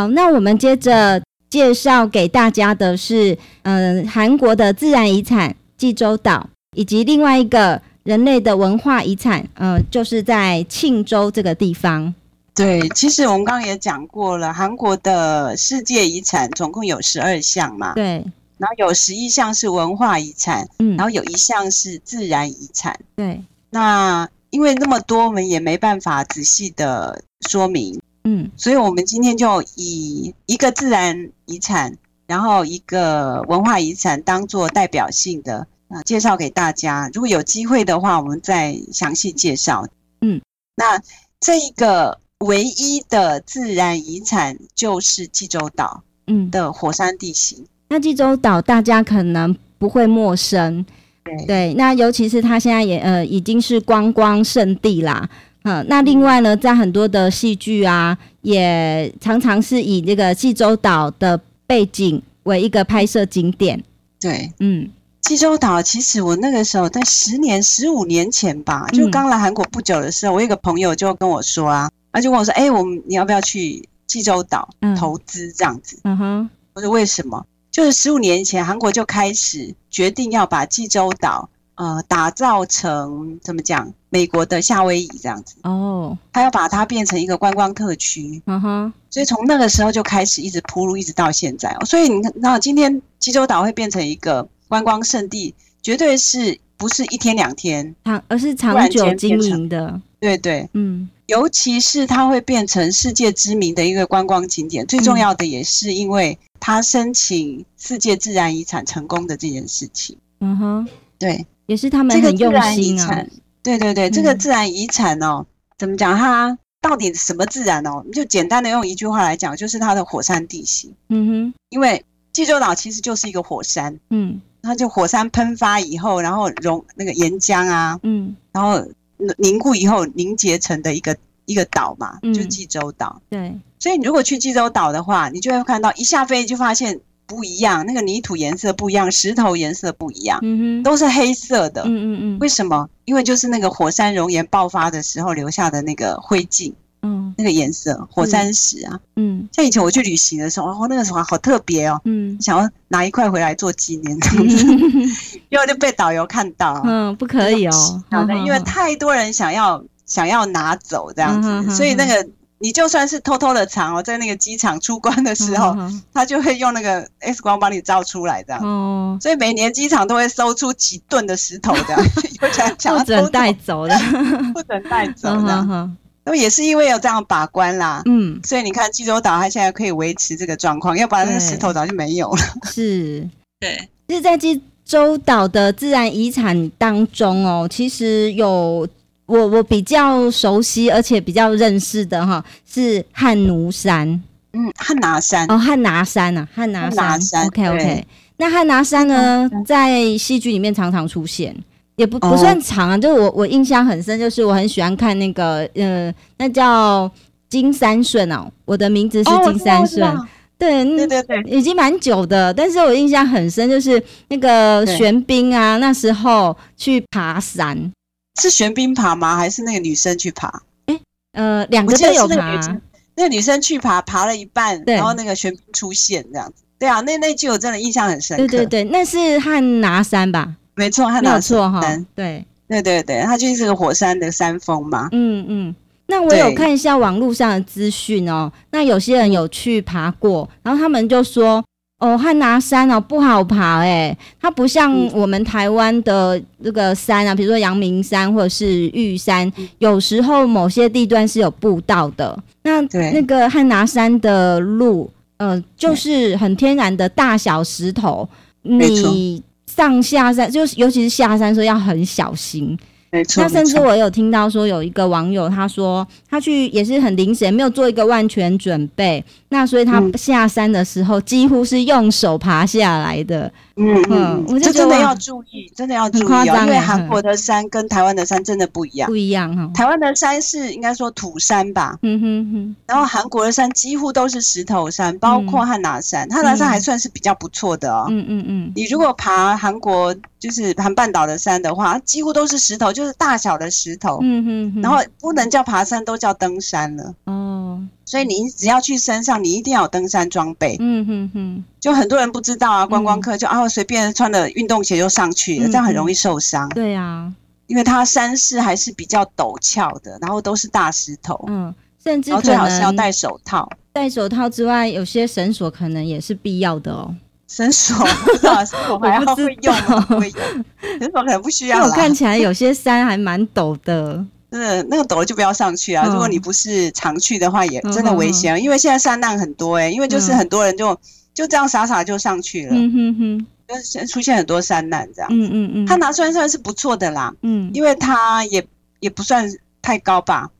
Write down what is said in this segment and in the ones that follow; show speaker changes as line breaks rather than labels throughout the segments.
好，那我们接着介绍给大家的是，嗯、呃，韩国的自然遗产济州岛，以及另外一个人类的文化遗产，嗯、呃，就是在庆州这个地方。
对，其实我们刚刚也讲过了，韩国的世界遗产总共有十二项嘛。
对。
然后有十一项是文化遗产，嗯，然后有一项是自然遗产。
对。
那因为那么多，我们也没办法仔细的说明，嗯，所以我们今天就以一个自然遗产，然后一个文化遗产当做代表性的啊，介绍给大家。如果有机会的话，我们再详细介绍。嗯，那这一个唯一的自然遗产就是济州岛，嗯的火山地形。
那济州岛大家可能不会陌生。对，对，那尤其是它现在也呃已经是观光胜地啦，嗯、呃，那另外呢，在很多的戏剧啊，也常常是以这个济州岛的背景为一个拍摄景点。
对，嗯，济州岛其实我那个时候在十年、十五年前吧，就刚来韩国不久的时候，嗯、我有一个朋友就跟我说啊，他就问我说，哎、欸，我们你要不要去济州岛投资这样子？嗯哼，我说为什么？就是十五年前，韩国就开始决定要把济州岛呃打造成怎么讲？美国的夏威夷这样子哦，他要把它变成一个观光特区。嗯哼，所以从那个时候就开始一直铺路，一直到现在。所以你看，那今天济州岛会变成一个观光胜地，绝对是不是一天两天，长
而是长久经营的。
对对，嗯，尤其是它会变成世界知名的一个观光景点，最重要的也是因为。它申请世界自然遗产成功的这件事情，嗯哼，对，
也是他们很用心啊。
对对对，这个自然遗产哦，怎么讲？它到底什么自然哦？就简单的用一句话来讲，就是它的火山地形。嗯哼，因为济州岛其实就是一个火山，嗯，它就火山喷发以后，然后融那个岩浆啊，嗯，然后凝固以后凝结成的一个。一个岛嘛，就济州岛。对，所以你如果去济州岛的话，你就会看到一下飞机就发现不一样，那个泥土颜色不一样，石头颜色不一样，嗯哼，都是黑色的。嗯嗯嗯。为什么？因为就是那个火山熔岩爆发的时候留下的那个灰烬，嗯，那个颜色，火山石啊，嗯。像以前我去旅行的时候，哦，那个时候好特别哦，嗯，想要拿一块回来做纪念，这样子因为就被导游看到，
嗯，不可以哦，好的
因为太多人想要。想要拿走这样子，所以那个你就算是偷偷的藏哦，在那个机场出关的时候，他就会用那个 X 光帮你照出来这样。哦，所以每年机场都会搜出几吨的石头这样，有想想要偷
带走的，
不准带走的。那么、也是因为有这样把关啦，嗯，所以你看济州岛它现在可以维持这个状况，要不然那个石头早就没有了。
是，对，是在济州岛的自然遗产当中哦，其实有。我我比较熟悉，而且比较认识的哈是汉奴山，
嗯，汉拿山
哦，汉拿山啊，汉拿山，山，OK OK。那汉拿山呢，在戏剧里面常常出现，也不不算长啊，哦、就我我印象很深，就是我很喜欢看那个，呃，那叫金三顺哦，我的名字是金三顺，哦、对对对对，已经蛮久的，但是我印象很深，就是那个玄彬啊，那时候去爬山。
是玄彬爬吗？还是那个女生去爬？
哎、欸，呃，两个都有爬。
那个女生去爬，爬了一半，然后那个玄彬出现这样子。对啊，那那句我真的印象很深刻。
对对对，那是汉拿山吧？
没错，汉拿山
哈。对
对对对，它就是个火山的山峰嘛。
嗯嗯。那我有看一下网络上的资讯哦。那有些人有去爬过，然后他们就说。哦，汉拿山哦，不好爬诶，它不像我们台湾的这个山啊，比如说阳明山或者是玉山，有时候某些地段是有步道的。那那个汉拿山的路，呃，就是很天然的大小石头，你上下山就是尤其是下山时候要很小心。
没错，
那甚至我有听到说有一个网友他说他去也是很临时，也没有做一个万全准备，那所以他下山的时候几乎是用手爬下来的。
嗯嗯，我就真的要注意，真的要注意哦，因为韩国的山跟台湾的山真的不一样，
不一样哈。
台湾的山是应该说土山吧，嗯哼哼，然后韩国的山几乎都是石头山，包括汉拿山，汉拿山还算是比较不错的哦。嗯嗯嗯，你如果爬韩国就是韩半岛的山的话，几乎都是石头，就是大小的石头。嗯哼哼。然后不能叫爬山，都叫登山了。哦。所以你只要去山上，你一定要有登山装备。嗯哼哼。就很多人不知道啊，观光客就啊随便穿的运动鞋就上去了，这样很容易受伤。
对啊，
因为它山势还是比较陡峭的，然后都是大石头。
嗯。甚至
最好是要戴手套。
戴手套之外，有些绳索可能也是必要的哦。
绳索 绳索还要会用吗？会用，绳索可能不需要。
我看起来有些山还蛮陡的，
嗯，那个陡了就不要上去啊。如果你不是常去的话，也真的危险，因为现在山难很多哎，因为就是很多人就就这样傻傻就上去了，嗯哼哼，就出现很多山难这样。嗯嗯嗯，他拿酸算是不错的啦，嗯，因为它也也不算太高吧，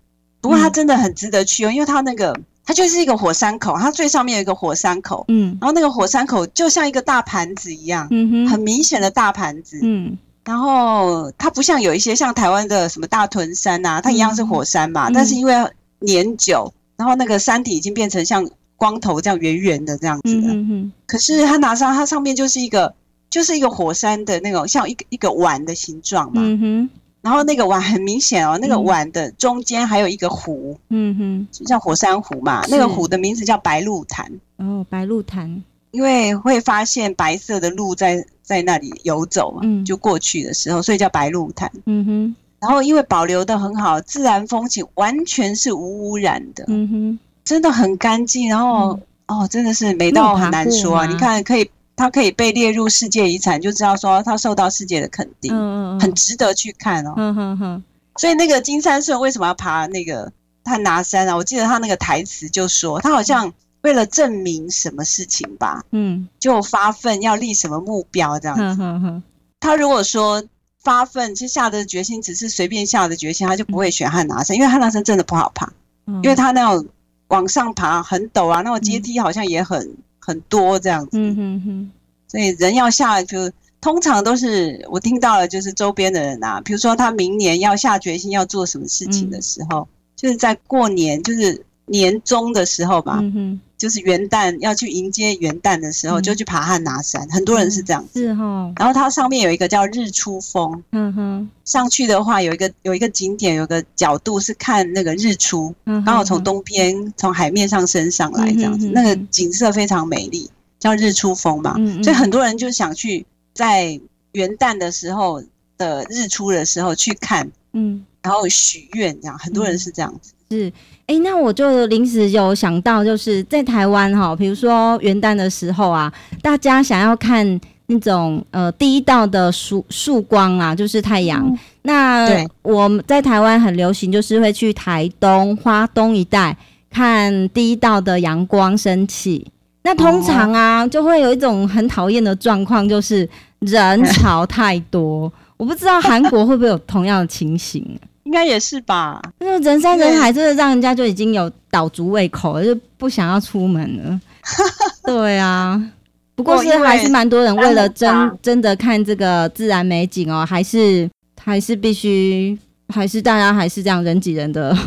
不过它真的很值得去哦，因为它那个。它就是一个火山口，它最上面有一个火山口，嗯，然后那个火山口就像一个大盘子一样，嗯哼，很明显的大盘子，嗯，然后它不像有一些像台湾的什么大屯山呐，它一样是火山嘛，嗯，但是因为年久，然后那个山体已经变成像光头这样圆圆的这样子了，嗯哼，可是它拿上它上面就是一个就是一个火山的那种像一个一个碗的形状嘛，嗯哼。然后那个碗很明显哦，那个碗的中间还有一个湖，嗯哼，就像火山湖嘛。那个湖的名字叫白鹿潭。
哦，白鹿潭，
因为会发现白色的鹿在在那里游走嘛，嗯，就过去的时候，所以叫白鹿潭。嗯哼。然后因为保留得很好，自然风景完全是无污染的。嗯哼，真的很干净。然后哦，真的是美到很难说啊！你看可以。它可以被列入世界遗产，就知道说它受到世界的肯定，嗯嗯，很值得去看哦。嗯哼哼。所以那个金三顺为什么要爬那个他拿山啊？我记得他那个台词就说，他好像为了证明什么事情吧，嗯，就发奋要立什么目标这样子。嗯哼哼。他如果说发奋就下的决心只是随便下的决心，他就不会选汉拿山，因为汉拿山真的不好爬，因为他那种往上爬很陡啊，那种阶梯好像也很。很多这样子，嗯哼哼，所以人要下就通常都是我听到了，就是周边的人啊，比如说他明年要下决心要做什么事情的时候，就是在过年，就是年终的时候吧，就是元旦要去迎接元旦的时候，就去爬汉拿山，很多人是这样子，是哈。然后它上面有一个叫日出峰，嗯哼，上去的话有一个有一个景点，有个角度是看那个日出，刚好从东边从海面上升上来这样子，那个景色非常美丽，叫日出峰嘛，所以很多人就想去在元旦的时候的日出的时候去看，嗯，然后许愿这样，很多人是这样子。
是，哎、欸，那我就临时有想到，就是在台湾哈，比如说元旦的时候啊，大家想要看那种呃第一道的曙曙光啊，就是太阳。嗯、那我们在台湾很流行，就是会去台东、花东一带看第一道的阳光升起。那通常啊，就会有一种很讨厌的状况，就是人潮太多。我不知道韩国会不会有同样的情形。
应该也是吧，
那人山人海，真的让人家就已经有倒足胃口了，就不想要出门了。对啊，不过是还是蛮多人为了真真的看这个自然美景哦，还是还是必须，还是大家还是这样人挤人的。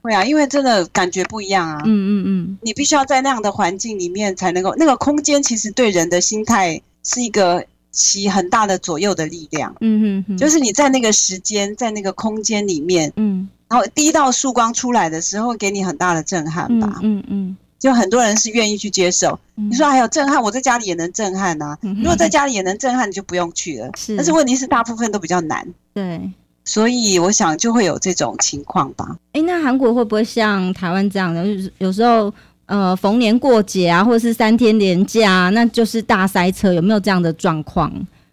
会啊，因为真的感觉不一样啊。嗯嗯嗯，你必须要在那样的环境里面才能够，那个空间其实对人的心态是一个。起很大的左右的力量，嗯哼哼，就是你在那个时间，在那个空间里面，嗯，然后第一道曙光出来的时候，给你很大的震撼吧，嗯嗯，就很多人是愿意去接受。你说还有震撼，我在家里也能震撼呐。如果在家里也能震撼，你就不用去了。是，但是问题是大部分都比较难，
对，
所以我想就会有这种情况吧。
哎，那韩国会不会像台湾这样的？就是有时候。呃，逢年过节啊，或者是三天连假啊，那就是大塞车，有没有这样的状况？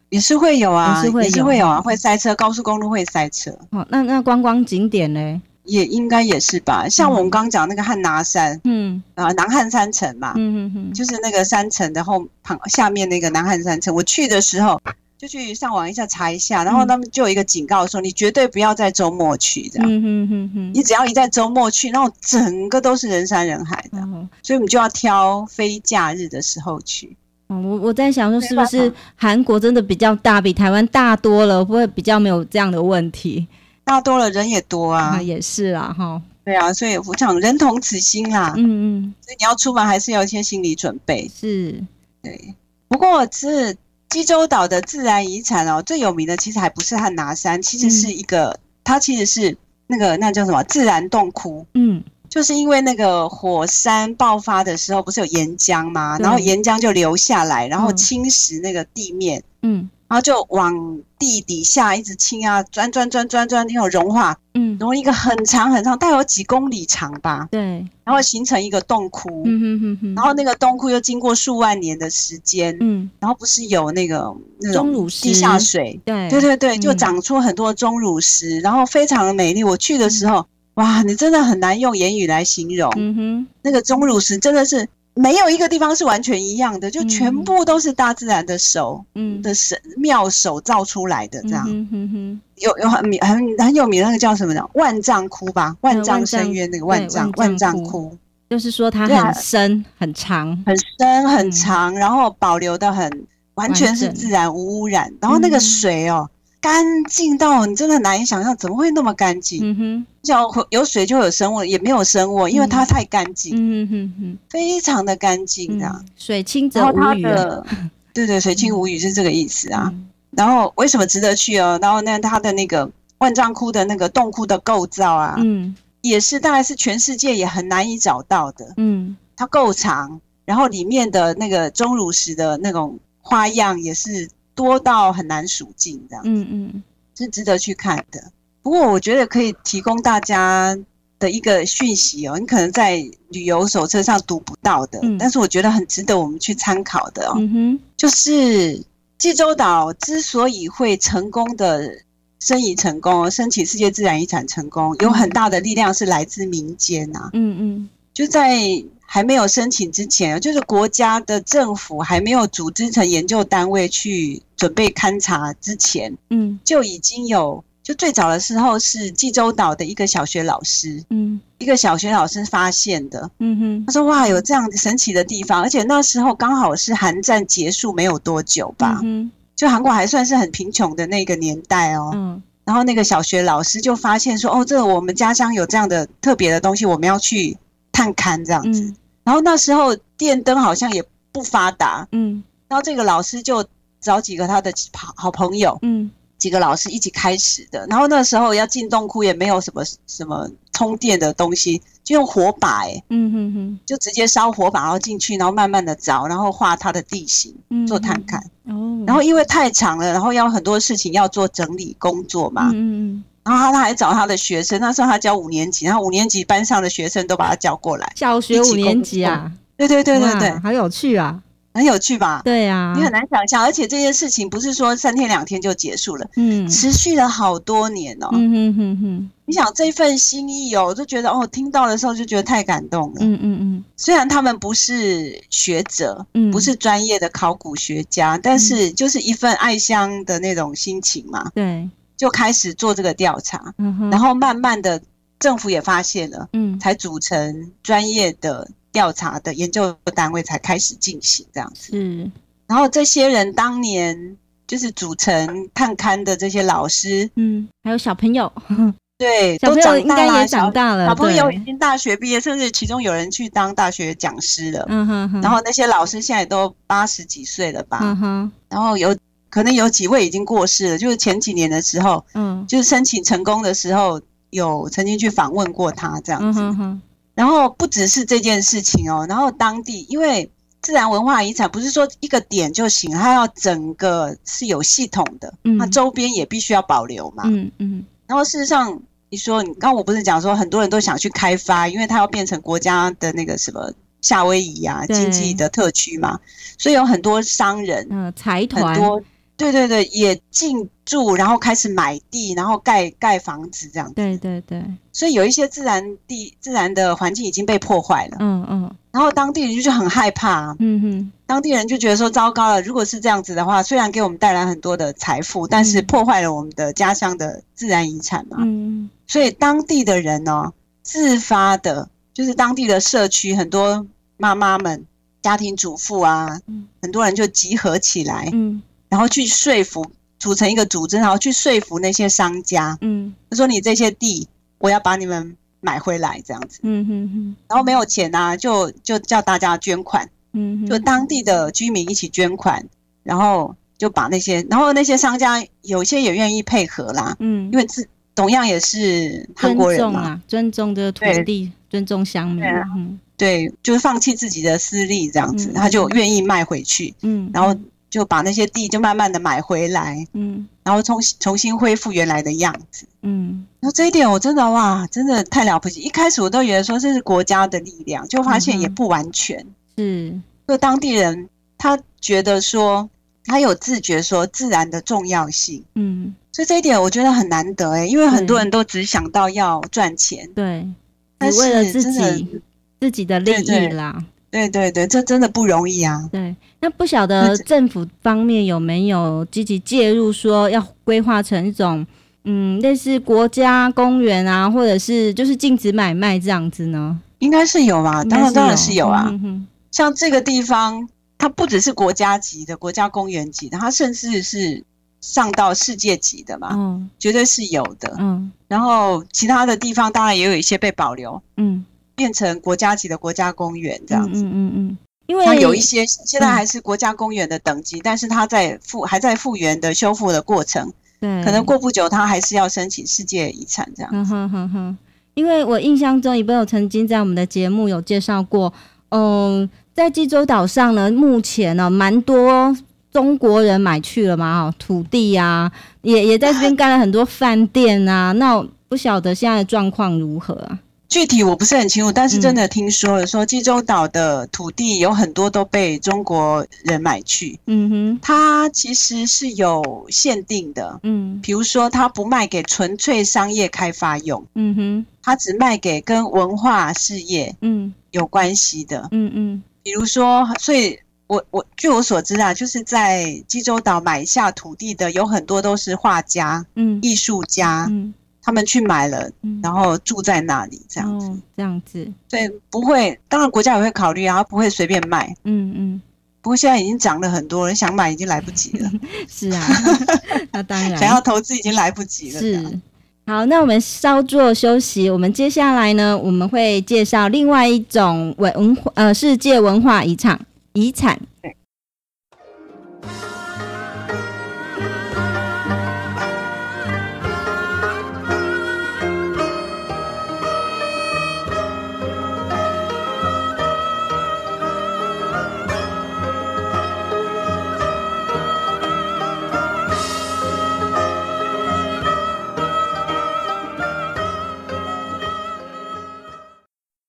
也是会有啊，也是会有，也是会有啊，会塞车，高速公路会塞车。
哦，那那观光景点呢？
也应该也是吧。像我们刚讲那个汉拿山，嗯，啊，南汉山城嘛，嗯嗯嗯，就是那个山城的后旁下面那个南汉山城，我去的时候。就去上网一下查一下，然后他们就有一个警告说，你绝对不要在周末去，这样。嗯哼哼哼。你只要一在周末去，然后整个都是人山人海的，所以我们就要挑非假日的时候去。
嗯，我我在想说，是不是韩国真的比较大，比台湾大多了，会不会比较没有这样的问题？
大多了，人也多啊。
也是啦，哈。
对啊，所以我想人同此心啦。嗯嗯。所以你要出门还是要一些心理准备。
是。
对。不过是。济州岛的自然遗产哦，最有名的其实还不是汉拿山，其实是一个，嗯、它其实是那个那叫什么自然洞窟。嗯，就是因为那个火山爆发的时候，不是有岩浆吗？然后岩浆就流下来，然后侵蚀那个地面。嗯。然后就往地底下一直清啊，钻钻钻钻钻，那种融化，嗯，融一个很长很长，大概有几公里长吧，
对，
然后形成一个洞窟，嗯哼哼哼，然后那个洞窟又经过数万年的时间，嗯，然后不是有那个那种地下水，对，对对对，就长出很多钟乳石，然后非常的美丽。我去的时候，哇，你真的很难用言语来形容，嗯哼，那个钟乳石真的是。没有一个地方是完全一样的，就全部都是大自然的手，嗯，的神妙手造出来的这样。嗯哼哼，有有很很很有名那个叫什么的万丈窟吧，万丈深渊那个万丈万丈窟，
就是说它很深很长，
很深很长，然后保留的很完全是自然无污染，然后那个水哦。干净到你真的难以想象，怎么会那么干净？嗯哼，像有水就有生物，也没有生物，因为它太干净。嗯哼哼，非常的干净的，
水清则无鱼。
对对，水清无鱼是这个意思啊。然后为什么值得去哦？然后那它的那个万丈窟的那个洞窟的构造啊，嗯，也是大概是全世界也很难以找到的。嗯，它够长，然后里面的那个钟乳石的那种花样也是。多到很难数尽，这样，嗯嗯，是值得去看的。不过我觉得可以提供大家的一个讯息哦，你可能在旅游手册上读不到的，嗯、但是我觉得很值得我们去参考的哦。嗯哼，就是济州岛之所以会成功的申遗成功，申请世界自然遗产成功，有很大的力量是来自民间呐。嗯嗯，就在。还没有申请之前，就是国家的政府还没有组织成研究单位去准备勘察之前，嗯，就已经有，就最早的时候是济州岛的一个小学老师，嗯，一个小学老师发现的，嗯哼，他说哇，有这样神奇的地方，而且那时候刚好是韩战结束没有多久吧，嗯，就韩国还算是很贫穷的那个年代哦，嗯，然后那个小学老师就发现说，哦，这个我们家乡有这样的特别的东西，我们要去。探勘这样子，嗯、然后那时候电灯好像也不发达，嗯，然后这个老师就找几个他的好好朋友，嗯，几个老师一起开始的。然后那时候要进洞窟也没有什么什么充电的东西，就用火把、欸，哎，嗯哼哼，就直接烧火把，然后进去，然后慢慢的找，然后画它的地形，做探勘。哦，然后因为太长了，然后要很多事情要做整理工作嘛，嗯嗯。然后他还找他的学生，那时候他教五年级，然后五年级班上的学生都把他叫过来。
小学五年级啊？
对对对对对，
好有趣啊，
很有趣吧？
对啊，
你很难想象，而且这件事情不是说三天两天就结束了，嗯，持续了好多年哦。嗯哼哼哼，你想这份心意哦，我就觉得哦，听到的时候就觉得太感动了。嗯嗯嗯，虽然他们不是学者，嗯，不是专业的考古学家，但是就是一份爱乡的那种心情嘛。对。就开始做这个调查，然后慢慢的政府也发现了，嗯，才组成专业的调查的研究单位，才开始进行这样子。嗯，然后这些人当年就是组成探勘的这些老师，嗯，
还有小朋友，
对，
小朋友应该也长大了，
小朋友已经大学毕业，甚至其中有人去当大学讲师了。嗯哼哼，然后那些老师现在都八十几岁了吧？嗯哼，然后有。可能有几位已经过世了，就是前几年的时候，嗯，就是申请成功的时候，有曾经去访问过他这样子。嗯、哼哼然后不只是这件事情哦，然后当地因为自然文化遗产不是说一个点就行，它要整个是有系统的，嗯，它周边也必须要保留嘛，嗯嗯。然后事实上，你说你刚刚我不是讲说很多人都想去开发，因为它要变成国家的那个什么夏威夷啊经济的特区嘛，所以有很多商人，嗯，财团很多。对对对，也进驻，然后开始买地，然后盖盖房子这样子。对对对，所以有一些自然地、自然的环境已经被破坏了。嗯嗯。然后当地人就很害怕。嗯哼。当地人就觉得说糟糕了，如果是这样子的话，虽然给我们带来很多的财富，但是破坏了我们的家乡的自然遗产嘛。嗯。所以当地的人呢，自发的，就是当地的社区很多妈妈们、家庭主妇啊，很多人就集合起来。嗯。然后去说服，组成一个组织，然后去说服那些商家。嗯，他说：“你这些地，我要把你们买回来，这样子。”嗯哼哼。然后没有钱啊，就就叫大家捐款。嗯哼。就当地的居民一起捐款，然后就把那些，然后那些商家有些也愿意配合啦，嗯，因为自同样也是韩国人嘛，
尊重的土地，尊重乡民，
嗯，对，就是放弃自己的私利这样子，他就愿意卖回去，嗯，然后就把那些地就慢慢的买回来，嗯，然后重重新恢复原来的样子，嗯，然后这一点我真的哇，真的太了不起，一开始我都以为说这是国家的力量，就发现也不完全，嗯，就当地人他觉得说。他有自觉说自然的重要性，嗯，所以这一点我觉得很难得哎，因为很多人都只想到要赚钱，
对，但是为了自己自己的利益啦，
对对对，这真的不容易啊。
对，那不晓得政府方面有没有积极介入，说要规划成一种嗯类似国家公园啊，或者是就是禁止买卖这样子呢？
应该是有吧，当然当然是有啊，像这个地方。它不只是国家级的国家公园级的，它甚至是上到世界级的嘛，嗯，绝对是有的，嗯。然后其他的地方当然也有一些被保留，嗯，变成国家级的国家公园这样子，嗯嗯嗯。因为它有一些现在还是国家公园的等级，但是它在复还在复原的修复的过程，对，可能过不久它还是要申请世界遗产这样。嗯哼哼哼。
因为我印象中，也有曾经在我们的节目有介绍过，嗯。在济州岛上呢，目前呢，蛮多中国人买去了嘛，哈土地啊，也也在这边 盖了很多饭店啊。那不晓得现在的状况如何啊？
具体我不是很清楚，但是真的听说了，说济州岛的土地有很多都被中国人买去。嗯哼，它其实是有限定的。嗯，比如说它不卖给纯粹商业开发用。嗯哼，它只卖给跟文化事业嗯有关系的。嗯嗯。比如说，所以我我据我所知啊，就是在济州岛买下土地的有很多都是画家、嗯，艺术家，嗯，他们去买了，然后住在那里这样子，
哦、这样子，
对，不会，当然国家也会考虑，然后不会随便卖，嗯嗯。不过现在已经涨了很多，人想买已经来不及了，
是啊，那当然，
想要投资已经来不及了，
是。好，那我们稍作休息。我们接下来呢，我们会介绍另外一种文化，呃，世界文化遗产遗产